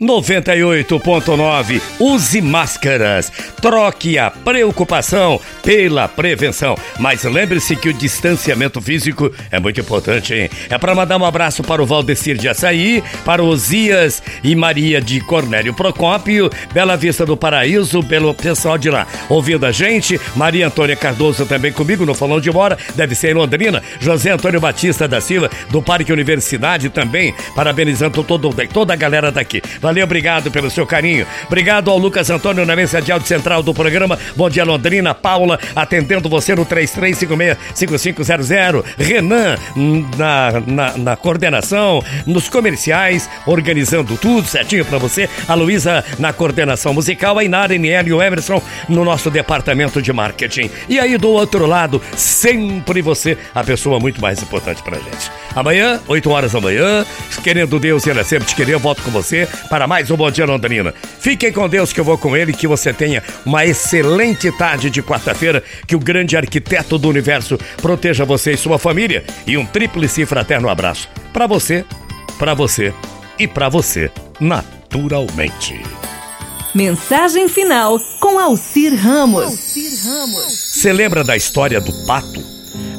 98.9 Use máscaras. Troque a preocupação pela prevenção. Mas lembre-se que o distanciamento físico é muito importante, hein? É para mandar um abraço para o Valdecir de Açaí, para Osias e Maria de Cornélio Procópio, Bela Vista do Paraíso, pelo pessoal de lá. Ouvindo a gente, Maria Antônia Cardoso também comigo no Falão de Mora, deve ser em Londrina. José Antônio Batista da Silva, do Parque Universidade também, parabenizando todo, toda a galera daqui. Valeu, obrigado pelo seu carinho. Obrigado ao Lucas Antônio na mesa de áudio central do programa. Bom dia, Londrina. Paula atendendo você no 3356-5500. Renan na, na, na, coordenação, nos comerciais, organizando tudo certinho para você. A Luísa na coordenação musical. A Inara, Eniel e o Emerson no nosso departamento de marketing. E aí, do outro lado, sempre você, a pessoa muito mais importante pra gente. Amanhã, 8 horas da manhã, querendo Deus e ela sempre te querer, eu volto com você para mais um Bom Dia Londrina. Fiquem com Deus que eu vou com ele, que você tenha uma excelente tarde de quarta-feira, que o grande arquiteto do universo proteja você e sua família e um tríplice fraterno abraço para você, para você e para você, naturalmente. Mensagem final com Alcir Ramos. Você lembra da história do pato?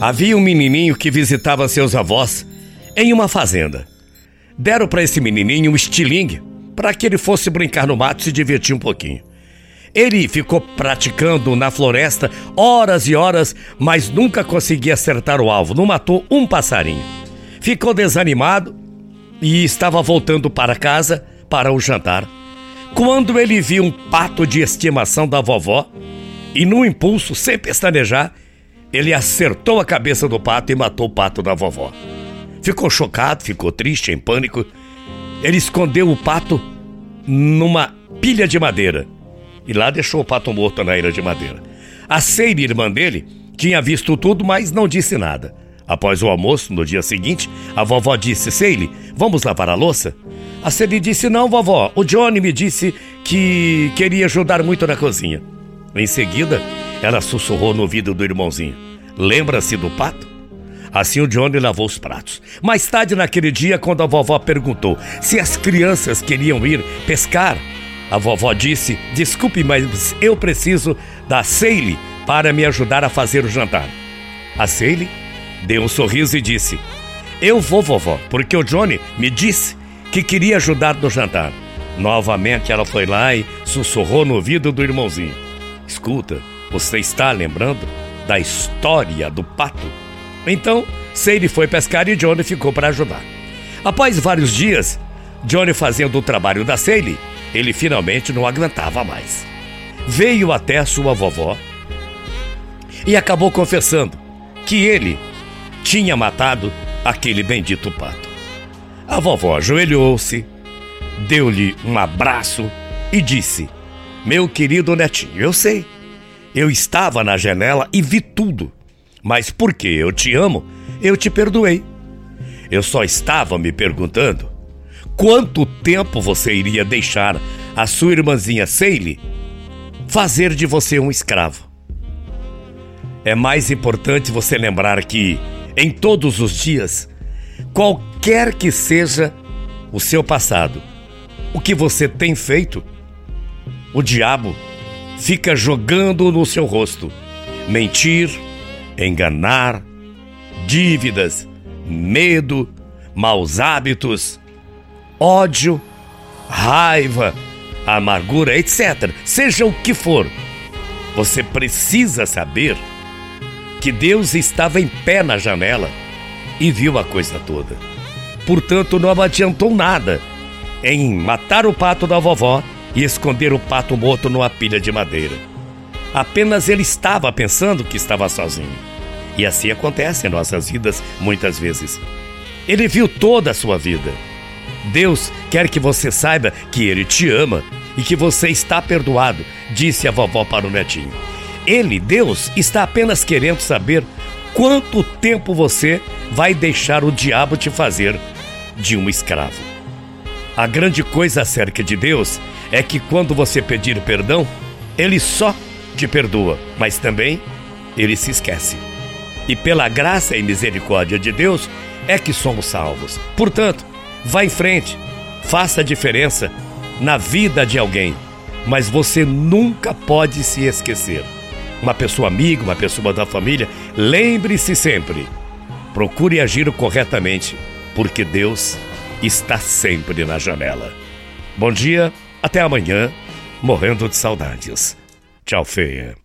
Havia um menininho que visitava seus avós em uma fazenda. Deram para esse menininho um estilingue para que ele fosse brincar no mato e se divertir um pouquinho. Ele ficou praticando na floresta horas e horas, mas nunca conseguia acertar o alvo, não matou um passarinho. Ficou desanimado e estava voltando para casa para o jantar. Quando ele viu um pato de estimação da vovó, e num impulso, sem pestanejar, ele acertou a cabeça do pato e matou o pato da vovó. Ficou chocado, ficou triste, em pânico ele escondeu o pato numa pilha de madeira e lá deixou o pato morto na ilha de madeira. A Seire, irmã dele, tinha visto tudo, mas não disse nada. Após o almoço, no dia seguinte, a vovó disse: Seile, vamos lavar a louça? A Seile disse: Não, vovó, o Johnny me disse que queria ajudar muito na cozinha. Em seguida, ela sussurrou no ouvido do irmãozinho: Lembra-se do pato? Assim o Johnny lavou os pratos. Mais tarde naquele dia, quando a vovó perguntou se as crianças queriam ir pescar, a vovó disse: Desculpe, mas eu preciso da Seile para me ajudar a fazer o jantar. A Seile deu um sorriso e disse: Eu vou, vovó, porque o Johnny me disse que queria ajudar no jantar. Novamente ela foi lá e sussurrou no ouvido do irmãozinho: Escuta, você está lembrando da história do pato? Então, Sadie foi pescar e Johnny ficou para ajudar. Após vários dias, Johnny fazendo o trabalho da Sadie, ele finalmente não aguentava mais. Veio até sua vovó e acabou confessando que ele tinha matado aquele bendito pato. A vovó ajoelhou-se, deu-lhe um abraço e disse: Meu querido netinho, eu sei. Eu estava na janela e vi tudo. Mas porque eu te amo, eu te perdoei. Eu só estava me perguntando quanto tempo você iria deixar a sua irmãzinha Seile fazer de você um escravo. É mais importante você lembrar que, em todos os dias, qualquer que seja o seu passado, o que você tem feito, o diabo fica jogando no seu rosto mentir, enganar, dívidas, medo, maus hábitos, ódio, raiva, amargura, etc. Seja o que for, você precisa saber que Deus estava em pé na janela e viu a coisa toda. Portanto, não adiantou nada em matar o pato da vovó e esconder o pato morto numa pilha de madeira. Apenas ele estava pensando que estava sozinho. E assim acontece em nossas vidas muitas vezes. Ele viu toda a sua vida. Deus quer que você saiba que ele te ama e que você está perdoado, disse a vovó para o netinho. Ele, Deus, está apenas querendo saber quanto tempo você vai deixar o diabo te fazer de um escravo. A grande coisa acerca de Deus é que quando você pedir perdão, ele só te perdoa, mas também ele se esquece. E pela graça e misericórdia de Deus é que somos salvos. Portanto, vá em frente, faça a diferença na vida de alguém, mas você nunca pode se esquecer. Uma pessoa amiga, uma pessoa da família, lembre-se sempre. Procure agir corretamente, porque Deus está sempre na janela. Bom dia, até amanhã, morrendo de saudades. Tchau, feia.